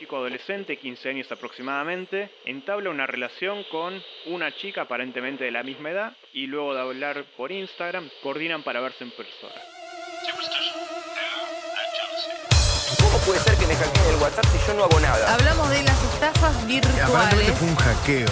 chico adolescente, 15 años aproximadamente, entabla una relación con una chica aparentemente de la misma edad y luego de hablar por Instagram, coordinan para verse en persona. ¿Cómo puede ser que me hackeen el WhatsApp si yo no hago nada? Hablamos de las estafas virtuales. fue un hackeo.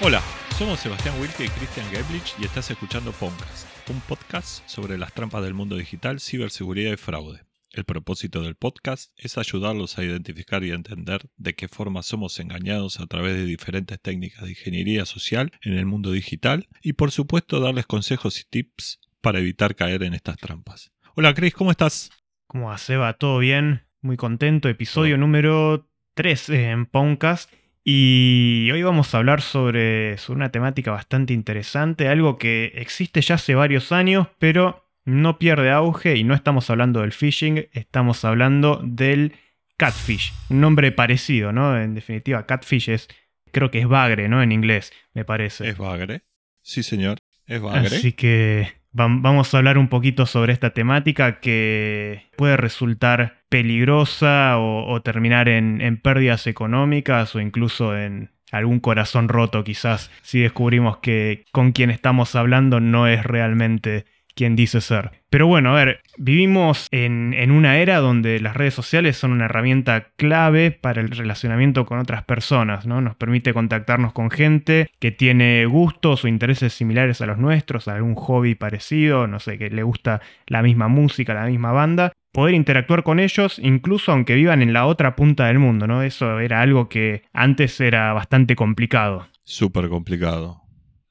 Hola, somos Sebastián Wilke y Christian Geblich y estás escuchando Podcast, un podcast sobre las trampas del mundo digital, ciberseguridad y fraude. El propósito del podcast es ayudarlos a identificar y entender de qué forma somos engañados a través de diferentes técnicas de ingeniería social en el mundo digital y por supuesto darles consejos y tips para evitar caer en estas trampas. Hola Chris, ¿cómo estás? ¿Cómo va, Seba? ¿Todo bien? Muy contento. Episodio número 3 en Podcast. Y hoy vamos a hablar sobre, sobre una temática bastante interesante, algo que existe ya hace varios años, pero no pierde auge y no estamos hablando del phishing, estamos hablando del catfish, un nombre parecido, ¿no? En definitiva, catfish es, creo que es bagre, ¿no? En inglés, me parece. ¿Es Bagre? Sí, señor, es Bagre. Así que vam- vamos a hablar un poquito sobre esta temática que puede resultar peligrosa o, o terminar en, en pérdidas económicas o incluso en algún corazón roto quizás si descubrimos que con quien estamos hablando no es realmente quien dice ser. Pero bueno, a ver, vivimos en, en una era donde las redes sociales son una herramienta clave para el relacionamiento con otras personas, ¿no? Nos permite contactarnos con gente que tiene gustos o intereses similares a los nuestros, algún hobby parecido, no sé, que le gusta la misma música, la misma banda. Poder interactuar con ellos, incluso aunque vivan en la otra punta del mundo, ¿no? Eso era algo que antes era bastante complicado. Súper complicado.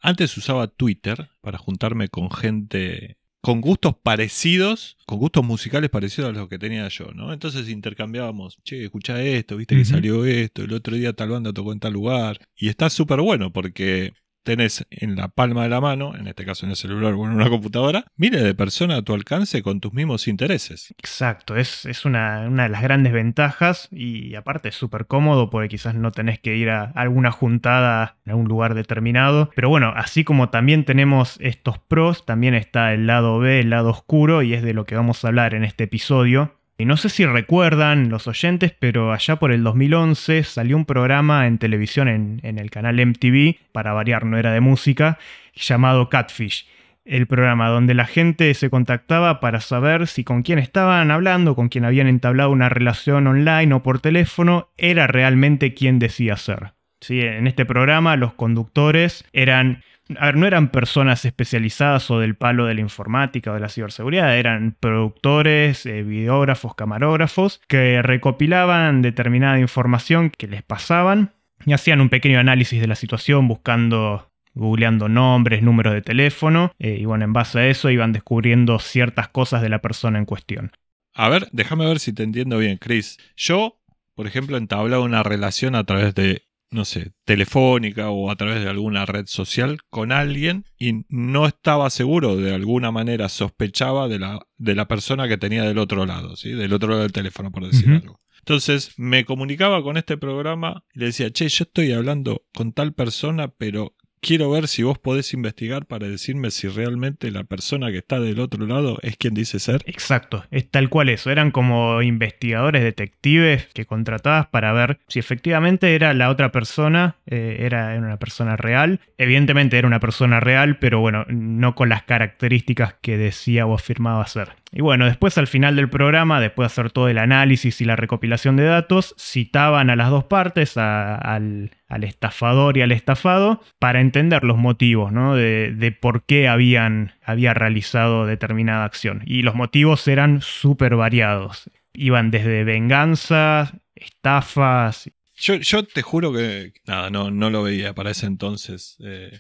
Antes usaba Twitter para juntarme con gente con gustos parecidos, con gustos musicales parecidos a los que tenía yo, ¿no? Entonces intercambiábamos, che, escucha esto, viste que salió esto, el otro día tal banda tocó en tal lugar. Y está súper bueno porque tenés en la palma de la mano, en este caso en el celular o en una computadora, miles de personas a tu alcance con tus mismos intereses. Exacto, es, es una, una de las grandes ventajas y aparte es súper cómodo porque quizás no tenés que ir a alguna juntada en algún lugar determinado. Pero bueno, así como también tenemos estos pros, también está el lado B, el lado oscuro y es de lo que vamos a hablar en este episodio. Y no sé si recuerdan los oyentes, pero allá por el 2011 salió un programa en televisión en, en el canal MTV, para variar no era de música, llamado Catfish el programa donde la gente se contactaba para saber si con quién estaban hablando, con quién habían entablado una relación online o por teléfono, era realmente quien decía ser. En este programa los conductores eran, a ver, no eran personas especializadas o del palo de la informática o de la ciberseguridad, eran productores, eh, videógrafos, camarógrafos que recopilaban determinada información que les pasaban y hacían un pequeño análisis de la situación buscando googleando nombres, números de teléfono, eh, y bueno, en base a eso iban descubriendo ciertas cosas de la persona en cuestión. A ver, déjame ver si te entiendo bien, Chris. Yo, por ejemplo, entablaba una relación a través de, no sé, telefónica o a través de alguna red social con alguien y no estaba seguro, de alguna manera sospechaba de la, de la persona que tenía del otro lado, ¿sí? Del otro lado del teléfono, por decir algo. Entonces me comunicaba con este programa y le decía, che, yo estoy hablando con tal persona, pero quiero ver si vos podés investigar para decirme si realmente la persona que está del otro lado es quien dice ser. Exacto, es tal cual eso. Eran como investigadores, detectives que contratabas para ver si efectivamente era la otra persona, eh, era, una persona real. Evidentemente era una persona real, pero bueno, no con las características que decía o afirmaba ser. Y bueno, después al final del programa, después de hacer todo el análisis y la recopilación de datos, citaban a las dos partes, al, al estafador y al estafado, para entender los motivos ¿no? de, de por qué habían, había realizado determinada acción. Y los motivos eran súper variados. Iban desde venganza, estafas. Yo, yo te juro que nada, no, no lo veía para ese entonces. eh,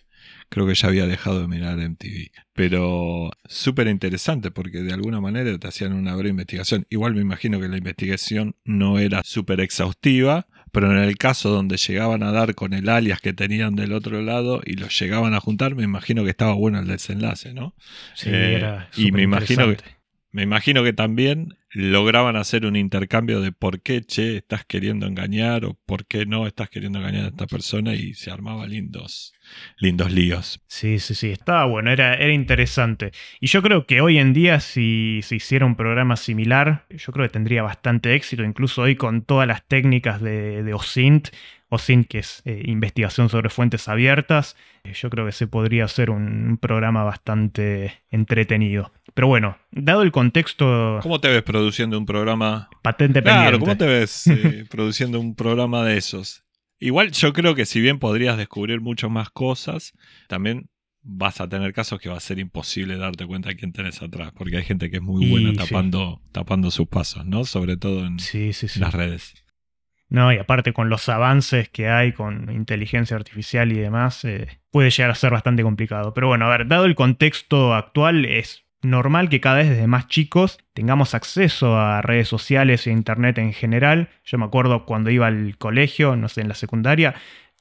creo que ya había dejado de mirar MTV. Pero súper interesante porque de alguna manera te hacían una breve investigación. Igual me imagino que la investigación no era súper exhaustiva, pero en el caso donde llegaban a dar con el alias que tenían del otro lado y los llegaban a juntar, me imagino que estaba bueno el desenlace, ¿no? Sí, Eh, era y me imagino que-. Me imagino que también lograban hacer un intercambio de por qué, che, estás queriendo engañar o por qué no estás queriendo engañar a esta persona y se armaba lindos, lindos líos. Sí, sí, sí, estaba bueno, era, era interesante. Y yo creo que hoy en día si se hiciera un programa similar, yo creo que tendría bastante éxito, incluso hoy con todas las técnicas de, de OSINT, OSINT que es eh, investigación sobre fuentes abiertas, eh, yo creo que se podría hacer un, programa bastante entretenido. Pero bueno, dado el contexto ¿Cómo te ves produciendo un programa? patente Claro, pendiente. ¿cómo te ves eh, produciendo un programa de esos? Igual yo creo que si bien podrías descubrir muchas más cosas, también vas a tener casos que va a ser imposible darte cuenta de quién tenés atrás, porque hay gente que es muy Y buena sí. tapando, tapando sus pasos, ¿no? Sobre todo en Sí, sí, sí. las redes. No, y aparte con los avances que hay con inteligencia artificial y demás, eh, puede llegar a ser bastante complicado. Pero bueno, a ver, dado el contexto actual, es normal que cada vez desde más chicos tengamos acceso a redes sociales e internet en general. Yo me acuerdo cuando iba al colegio, no sé, en la secundaria,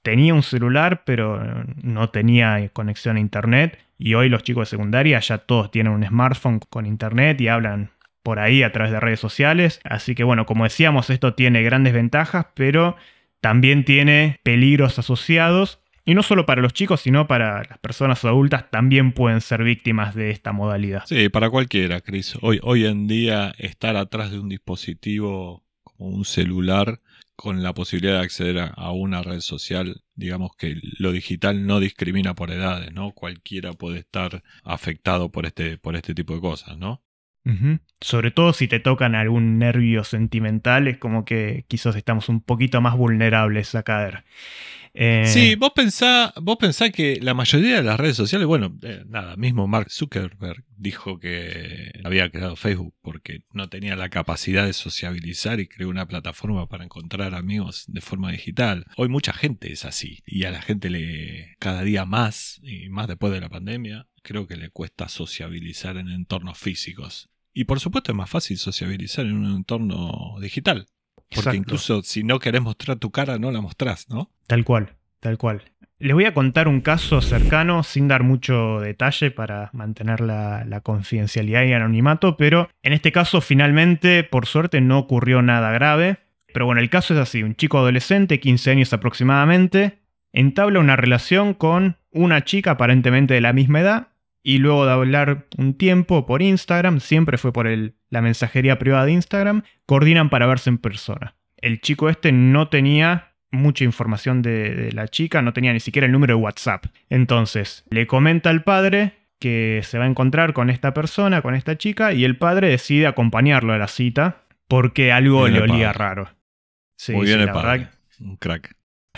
tenía un celular, pero no tenía conexión a internet. Y hoy los chicos de secundaria ya todos tienen un smartphone con internet y hablan por ahí a través de redes sociales. Así que bueno, como decíamos, esto tiene grandes ventajas, pero también tiene peligros asociados. Y no solo para los chicos, sino para las personas adultas también pueden ser víctimas de esta modalidad. Sí, para cualquiera, Chris. Hoy, hoy en día estar atrás de un dispositivo como un celular con la posibilidad de acceder a, a una red social, digamos que lo digital no discrimina por edades, ¿no? Cualquiera puede estar afectado por este, por este tipo de cosas, ¿no? Sobre todo si te tocan algún nervio sentimental, es como que quizás estamos un poquito más vulnerables a caer. Eh, Sí, vos pensá, vos pensá que la mayoría de las redes sociales, bueno, eh, nada, mismo Mark Zuckerberg dijo que había creado Facebook porque no tenía la capacidad de sociabilizar y creó una plataforma para encontrar amigos de forma digital. Hoy mucha gente es así y a la gente le cada día más y más después de la pandemia, creo que le cuesta sociabilizar en entornos físicos. Y por supuesto es más fácil sociabilizar en un entorno digital. Porque Exacto. incluso si no querés mostrar tu cara, no la mostrás, ¿no? Tal cual, tal cual. Les voy a contar un caso cercano sin dar mucho detalle para mantener la, la confidencialidad y anonimato, pero en este caso finalmente, por suerte, no ocurrió nada grave. Pero bueno, el caso es así, un chico adolescente, 15 años aproximadamente, entabla una relación con una chica aparentemente de la misma edad y luego de hablar un tiempo por Instagram, siempre fue por el- la mensajería privada de Instagram, coordinan para verse en persona. El chico este no tenía mucha información de, de la chica, no tenía ni siquiera el número de WhatsApp. Entonces, le comenta al padre que se va a encontrar con esta persona, con esta chica, y el padre decide acompañarlo a la cita porque algo Bien le olía padre. raro. Sí, Muy sí, bien el padre. verdad Un crack.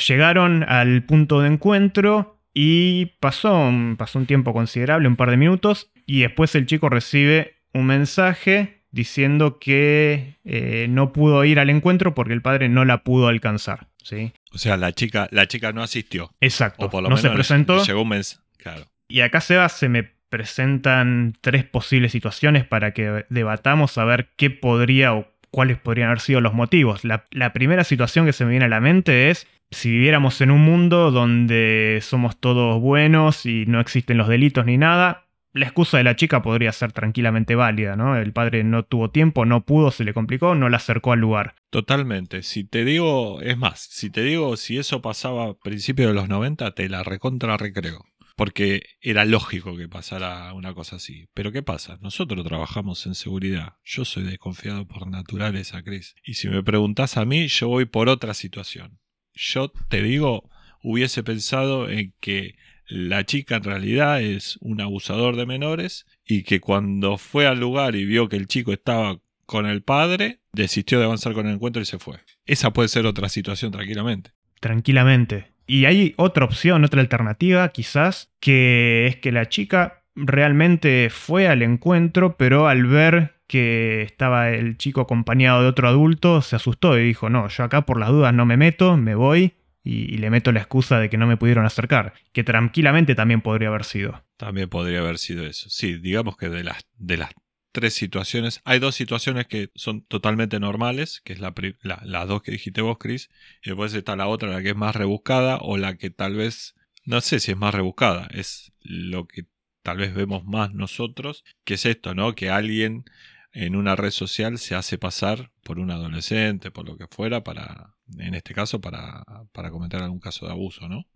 Llegaron al punto de encuentro y pasó un, pasó un tiempo considerable, un par de minutos, y después el chico recibe un mensaje diciendo que eh, no pudo ir al encuentro porque el padre no la pudo alcanzar. ¿sí? O sea, la chica, la chica no asistió. Exacto, O por lo no menos se presentó. le llegó un mensaje. Claro. Y acá, Seba, se me presentan tres posibles situaciones para que debatamos a ver qué podría o cuáles podrían haber sido los motivos. La, la primera situación que se me viene a la mente es si viviéramos en un mundo donde somos todos buenos y no existen los delitos ni nada. La excusa de la chica podría ser tranquilamente válida, ¿no? El padre no tuvo tiempo, no pudo, se le complicó, no la acercó al lugar. Totalmente. Si te digo, es más, si te digo si eso pasaba a principios de los 90, te la recontra recreo. Porque era lógico que pasara una cosa así. Pero ¿qué pasa? Nosotros trabajamos en seguridad. Yo soy desconfiado por naturaleza, Chris. Y si me preguntás a mí, yo voy por otra situación. Yo te digo, hubiese pensado en que la chica en realidad es un abusador de menores y que cuando fue al lugar y vio que el chico estaba con el padre, desistió de avanzar con el encuentro y se fue. Esa puede ser otra situación tranquilamente. tranquilamente. Y hay otra opción, otra alternativa quizás, que es que la chica realmente fue al encuentro, pero al ver que estaba el chico acompañado de otro adulto, se asustó y dijo, no, yo acá por las dudas no me meto, me voy y, le meto la excusa de que no me pudieron acercar, que tranquilamente también podría haber sido. También podría haber sido eso. Sí, digamos que de las, de las tres situaciones, hay dos situaciones que son totalmente normales, que es la- las dos que dijiste vos, Chris, y después está la otra, la que es más rebuscada, o la que tal vez, no sé si es más rebuscada, es lo que tal vez vemos más nosotros, que es esto, ¿no? Que alguien en una red social se hace pasar por un adolescente, por lo que fuera, para, en este caso, para, para cometer algún caso de abuso, ¿no?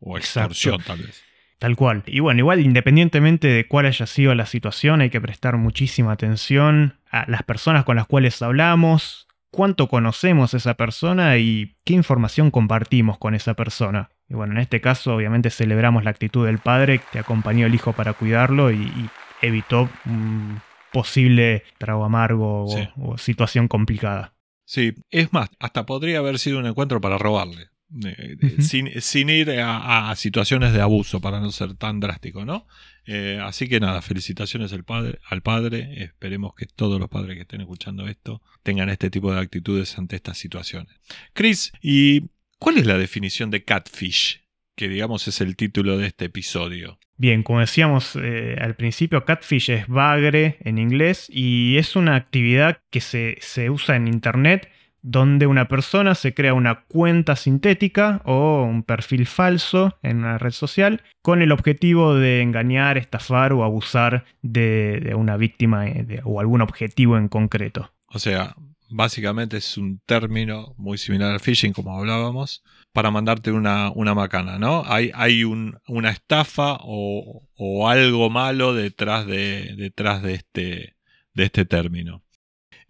O extorsión, tal vez. Tal cual. Y bueno, igual independientemente de cuál haya sido la situación, hay que prestar muchísima atención a las personas con las cuales hablamos, cuánto conocemos a esa persona y qué información compartimos con esa persona. Y bueno, en este caso obviamente celebramos la actitud del padre que acompañó al hijo para cuidarlo y, y evitó posible trago amargo o- Sí. o situación complicada. Sí, es más, hasta podría haber sido un encuentro para robarle. eh, sin, sin ir a, a situaciones de abuso, para no ser tan drástico, ¿no? Eh, así que nada, felicitaciones al padre, al padre. Esperemos que todos los padres que estén escuchando esto tengan este tipo de actitudes ante estas situaciones. Chris, ¿y cuál es la definición de catfish? Que digamos es el título de este episodio. Bien, como decíamos eh, al principio, catfish es bagre en inglés y es una actividad que se, se usa en Internet donde una persona se crea una cuenta sintética o un perfil falso en una red social con el objetivo de engañar, estafar o abusar de, de una víctima eh, de- o algún objetivo en concreto. O sea, básicamente es un término muy similar al phishing, como hablábamos, para mandarte una, una macana, ¿no? Hay, hay un- una estafa o, o algo malo detrás de, detrás de este, de este término.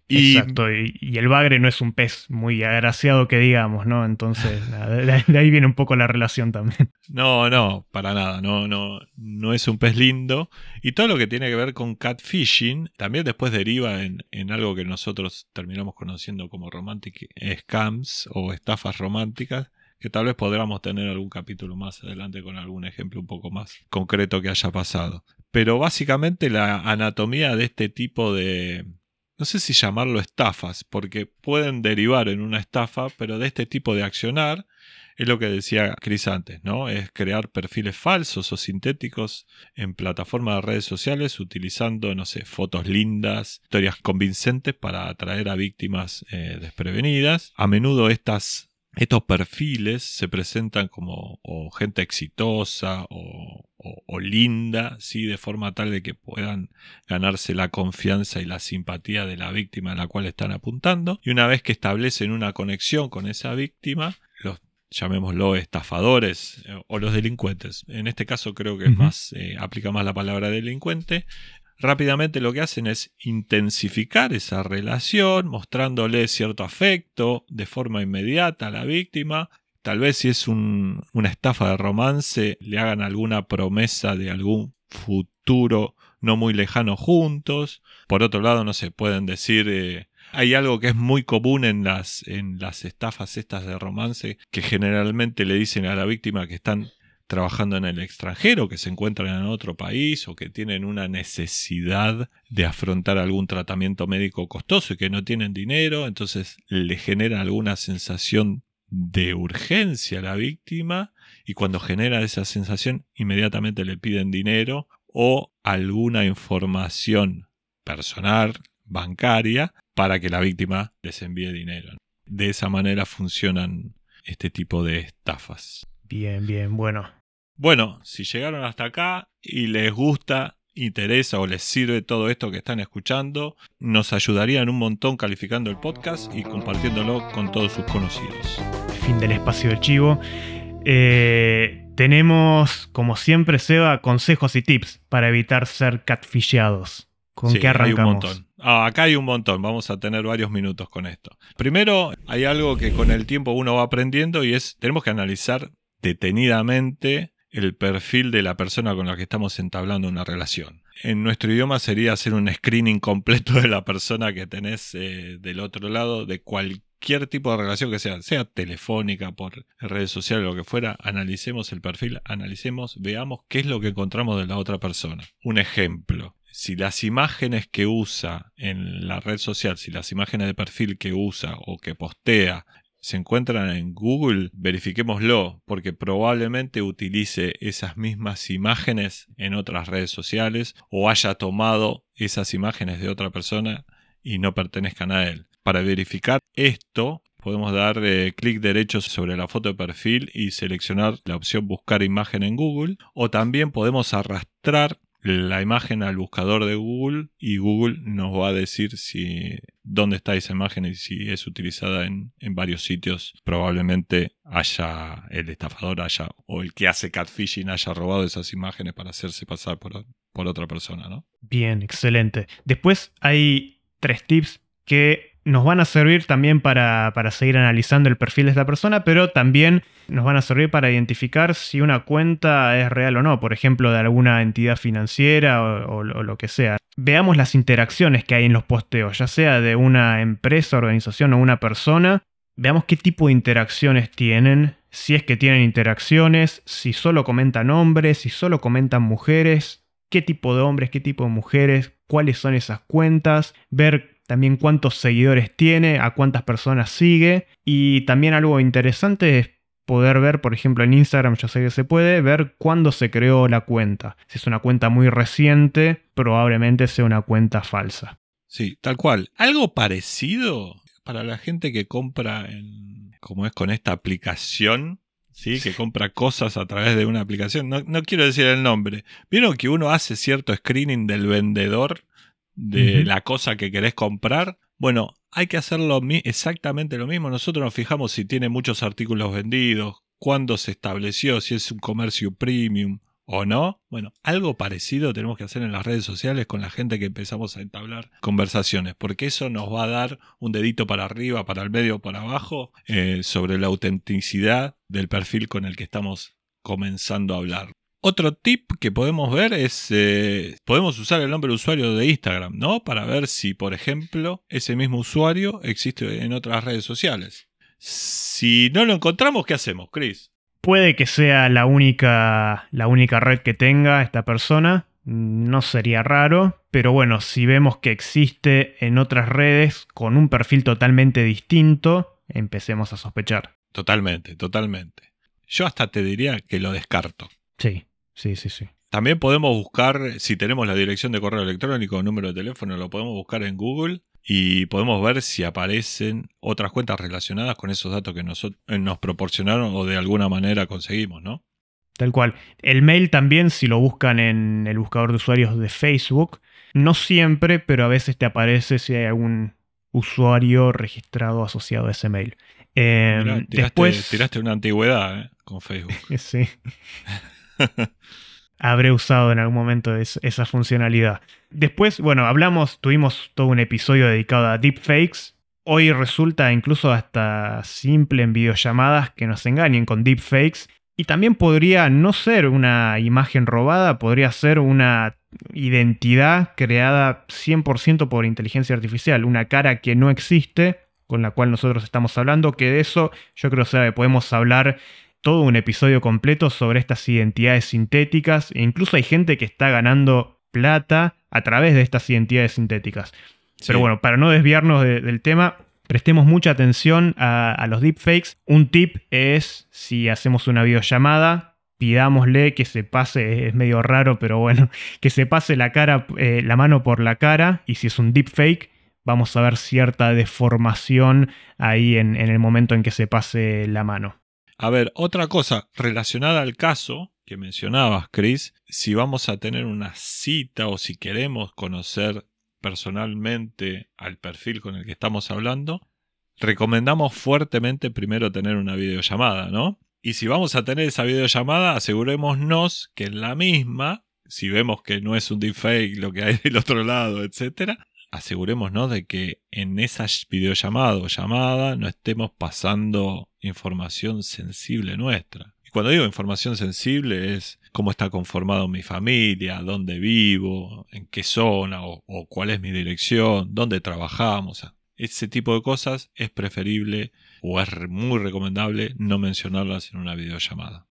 Y, Exacto, y, y el bagre no es un pez muy agraciado que digamos, ¿no? Entonces, de ahí viene un poco la relación también. No, no, para nada, no, no, no es un pez lindo. Y todo lo que tiene que ver con catfishing también después deriva en, en algo que nosotros terminamos conociendo como romantic scams o estafas románticas, que tal vez podamos tener algún capítulo más adelante con algún ejemplo un poco más concreto que haya pasado. Pero básicamente la anatomía de este tipo de... No sé si llamarlo estafas, porque pueden derivar en una estafa, pero de este tipo de accionar es lo que decía Chris antes, ¿no? Es crear perfiles falsos o sintéticos en plataformas de redes sociales utilizando, no sé, fotos lindas, historias convincentes para atraer a víctimas eh, desprevenidas. A menudo estas, estos perfiles se presentan como o gente exitosa o, o- o linda, ¿sí? De forma tal de que puedan ganarse la confianza y la simpatía de la víctima a la cual están apuntando. Y una vez que establecen una conexión con esa víctima, los llamémoslo estafadores eh, o los delincuentes. En este caso creo que es más, eh, aplica más la palabra delincuente. Rápidamente lo que hacen es intensificar esa relación, mostrándole cierto afecto de forma inmediata a la víctima. Tal vez si es un- una estafa de romance, le hagan alguna promesa de algún futuro no muy lejano juntos. Por otro lado, no se pueden decir eh, hay algo que es muy común en las, en las estafas estas de romance, que generalmente le dicen a la víctima que están trabajando en el extranjero, que se encuentran en otro país o que tienen una necesidad de afrontar algún tratamiento médico costoso y que no tienen dinero, entonces le genera alguna sensación de urgencia a la víctima y cuando genera esa sensación inmediatamente le piden dinero o alguna información personal, bancaria, para que la víctima les envíe dinero. De esa manera funcionan este tipo de estafas. Bien, bien, bueno. Bueno, si llegaron hasta acá y les gusta, interesa o les sirve todo esto que están escuchando, nos ayudarían un montón calificando el podcast y compartiéndolo con todos sus conocidos. Fin del espacio de chivo. Eh, tenemos, como siempre, Seba, consejos y tips para evitar ser catfisheados. ¿Con Sí, qué arrancamos? Hay un montón. Ah, acá hay un montón, vamos a tener varios minutos con esto. Primero, hay algo que con el tiempo uno va aprendiendo y es, tenemos que analizar detenidamente el perfil de la persona con la que estamos entablando una relación. En nuestro idioma sería hacer un screening completo de la persona que tenés eh, del otro lado, de cualquier tipo de relación que sea, sea telefónica, por redes sociales, lo que fuera, analicemos el perfil, analicemos, veamos qué es lo que encontramos de la otra persona. Un ejemplo, si las imágenes que usa en la red social, si las imágenes de perfil que usa o que postea se encuentran en Google, verifiquémoslo, porque probablemente utilice esas mismas imágenes en otras redes sociales o haya tomado esas imágenes de otra persona y no pertenezcan a él. Para verificar esto, podemos dar eh, clic derecho sobre la foto de perfil y seleccionar la opción buscar imagen en Google o también podemos arrastrar la imagen al buscador de Google y Google nos va a decir si dónde está esa imagen y si es utilizada en, en varios sitios. Probablemente haya el estafador haya o el que hace catfishing haya robado esas imágenes para hacerse pasar por, por otra persona, ¿no? Bien, excelente. Después hay tres tips que nos van a servir también para, para, seguir analizando el perfil de esta persona, pero también nos van a servir para identificar si una cuenta es real o no, por ejemplo, de alguna entidad financiera o, o, lo que sea. Veamos las interacciones que hay en los posteos, ya sea de una empresa, organización o una persona. Veamos qué tipo de interacciones tienen, si es que tienen interacciones, si solo comentan hombres, si solo comentan mujeres, qué tipo de hombres, qué tipo de mujeres, cuáles son esas cuentas, ver también cuántos seguidores tiene, a cuántas personas sigue y también algo interesante es poder ver, por ejemplo en Instagram yo sé que se puede, ver cuándo se creó la cuenta. Si es una cuenta muy reciente, probablemente sea una cuenta falsa. Sí, tal cual. Algo parecido para la gente que compra en, como es con esta aplicación, ¿sí? que compra cosas a través de una aplicación. No, no, quiero decir el nombre. Vieron que uno hace cierto screening del vendedor de uh -huh. la cosa que querés comprar. Bueno, hay que hacerlo exactamente lo mismo. Nosotros nos fijamos si tiene muchos artículos vendidos, cuándo se estableció, si es un comercio premium o no. Bueno, algo parecido tenemos que hacer en las redes sociales con la gente que empezamos a entablar conversaciones, porque eso nos va a dar un dedito para arriba, para el medio, para abajo, eh, sobre la autenticidad del perfil con el que estamos comenzando a hablar. Otro tip que podemos ver es, eh, podemos usar el nombre de usuario de Instagram, ¿no? Para ver si, por ejemplo, ese mismo usuario existe en otras redes sociales. Si no lo encontramos, ¿qué hacemos, Chris? Puede que sea la única, la única red que tenga esta persona, no sería raro, pero bueno, si vemos que existe en otras redes con un perfil totalmente distinto, empecemos a sospechar. Totalmente, totalmente. Yo hasta te diría que lo descarto. Sí. Sí, sí, sí. También podemos buscar, si tenemos la dirección de correo electrónico o número de teléfono, lo podemos buscar en Google y podemos ver si aparecen otras cuentas relacionadas con esos datos que nos, nos proporcionaron o de alguna manera conseguimos, ¿no? Tal cual. El mail también, si lo buscan en el buscador de usuarios de Facebook, no siempre, pero a veces te aparece si hay algún usuario registrado asociado a ese mail. Eh, Mirá, tiraste, después... tiraste una antigüedad ¿eh? con Facebook. sí. Habré usado en algún momento esa funcionalidad. Después, bueno, hablamos, tuvimos todo un episodio dedicado a deepfakes. Hoy resulta incluso hasta simple en videollamadas que nos engañen con deepfakes. Y también podría no ser una imagen robada, podría ser una identidad creada 100% por inteligencia artificial, una cara que no existe, con la cual nosotros estamos hablando, que de eso yo creo que podemos hablar todo un episodio completo sobre estas identidades sintéticas e incluso hay gente que está ganando plata a través de estas identidades sintéticas. Sí. Pero bueno, para no desviarnos de, del tema, prestemos mucha atención a, a, los deepfakes. Un tip es si hacemos una videollamada, pidámosle que se pase, es medio raro, pero bueno, que se pase la cara, eh, la mano por la cara y si es un deepfake, vamos a ver cierta deformación ahí en, en el momento en que se pase la mano. A ver, otra cosa relacionada al caso que mencionabas, Chris, si vamos a tener una cita o si queremos conocer personalmente al perfil con el que estamos hablando, recomendamos fuertemente primero tener una videollamada, ¿no? Y si vamos a tener esa videollamada, asegurémonos que en la misma, si vemos que no es un deepfake lo que hay del otro lado, etcétera, asegurémonos de que en esa videollamada o llamada no estemos pasando información sensible nuestra. Y cuando digo información sensible es cómo está conformado mi familia, dónde vivo, en qué zona o, cuál es mi dirección, dónde trabajamos. Ese tipo de cosas es preferible o es muy recomendable no mencionarlas en una videollamada.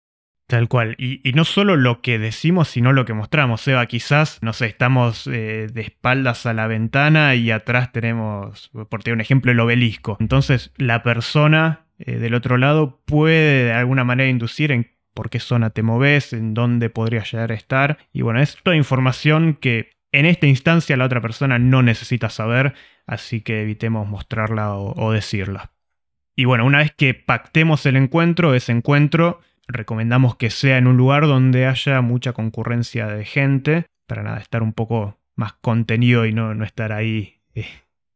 Tal cual. Y, no solo lo que decimos, sino lo que mostramos. Seba, quizás, no sé, estamos eh, de espaldas a la ventana y atrás tenemos, por tener un ejemplo, el obelisco. Entonces, la persona eh, del otro lado puede de alguna manera inducir en por qué zona te moves, en dónde podría llegar a estar. Y bueno, es toda información que en esta instancia la otra persona no necesita saber, así que evitemos mostrarla o, o decirla. Y bueno, una vez que pactemos el encuentro, ese encuentro recomendamos que sea en un lugar donde haya mucha concurrencia de gente, para nada, estar un poco más contenido y no, no estar ahí eh,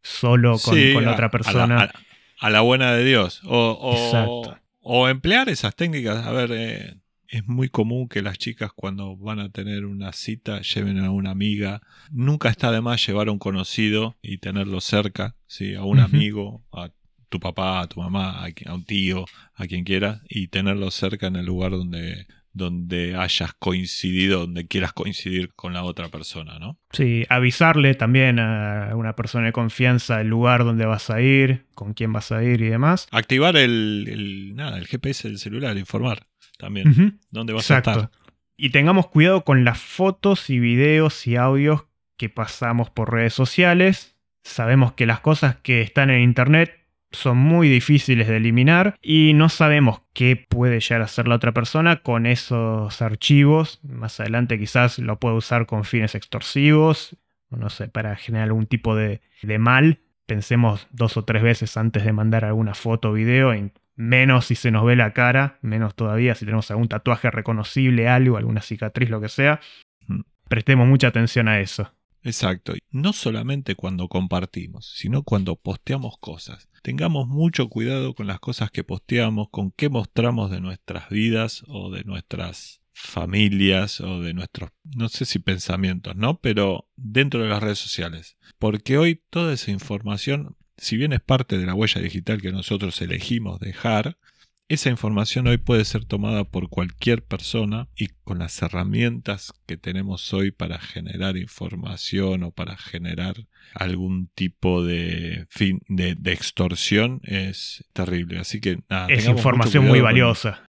solo con, Sí, con la a- otra a la- persona. A, la buena de Dios. O, o- Exacto. o emplear esas técnicas. A ver, eh, es muy común que las chicas cuando van a tener una cita lleven a una amiga. Nunca está de más llevar a un conocido y tenerlo cerca, ¿sí? a un amigo, a tu papá, a tu mamá, a, un tío, a quien quiera, y tenerlo cerca en el lugar donde, donde hayas coincidido, donde quieras coincidir con la otra persona, ¿no? Sí, avisarle también a una persona de confianza el lugar donde vas a ir, con quién vas a ir y demás. Activar el, el- nada, el GPS del celular, informar también. ¿Dónde vas a Exacto. estar? Y tengamos cuidado con las fotos y videos y audios que pasamos por redes sociales. Sabemos que las cosas que están en internet son muy difíciles de eliminar y no sabemos qué puede llegar a hacer la otra persona con esos archivos. Más adelante quizás lo puede usar con fines extorsivos, o no sé, para generar algún tipo de, de mal. Pensemos dos o tres veces antes de mandar alguna foto o video, menos si se nos ve la cara, menos todavía si tenemos algún tatuaje reconocible, algo, alguna cicatriz, lo que sea. Mm. Prestemos mucha atención a eso. Exacto. No solamente cuando compartimos, sino cuando posteamos cosas. Tengamos mucho cuidado con las cosas que posteamos, con qué mostramos de nuestras vidas o de nuestras familias o de nuestros, no sé si pensamientos, ¿no? Pero dentro de las redes sociales. Porque hoy toda esa información, si bien es parte de la huella digital que nosotros elegimos dejar, esa información hoy puede ser tomada por cualquier persona y con las herramientas que tenemos hoy para generar información o para generar algún tipo de fin de, de extorsión es terrible. Así que nada, es información muy con- valiosa.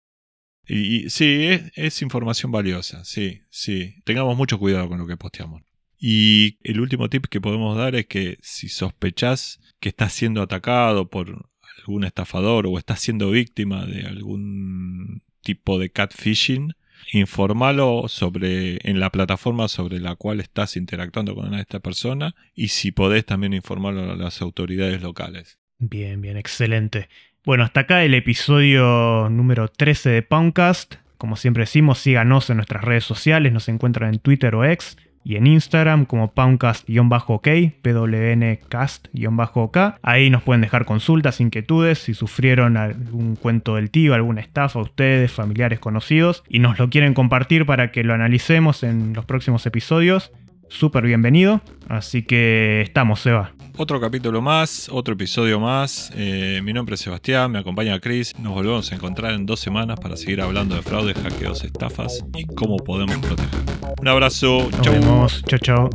y, y sí, es, es información valiosa, sí, sí. Tengamos mucho cuidado con lo que posteamos. Y el último tip que podemos dar es que si sospechás que estás siendo atacado por algún estafador o estás siendo víctima de algún tipo de catfishing, informalo sobre en la plataforma sobre la cual estás interactuando con esta persona y si podés también informarlo a las autoridades locales. Bien, bien, excelente. Bueno, hasta acá el episodio número 13 de Poundcast. Como siempre decimos, síganos en nuestras redes sociales, nos encuentran en Twitter o X y en Instagram como Poundcast-OK, PWNcast-OK. Ahí nos pueden dejar consultas, inquietudes, si sufrieron algún cuento del tío, alguna estafa, ustedes, familiares conocidos, y nos lo quieren compartir para que lo analicemos en los próximos episodios súper bienvenido. Así que estamos, Seba. Otro capítulo más, otro episodio más. Eh, mi nombre es Sebastián, me acompaña Chris. Nos volvemos a encontrar en dos semanas para seguir hablando de fraudes, hackeos, estafas y cómo podemos proteger. Un abrazo, Nos. Vemos. Chao chau.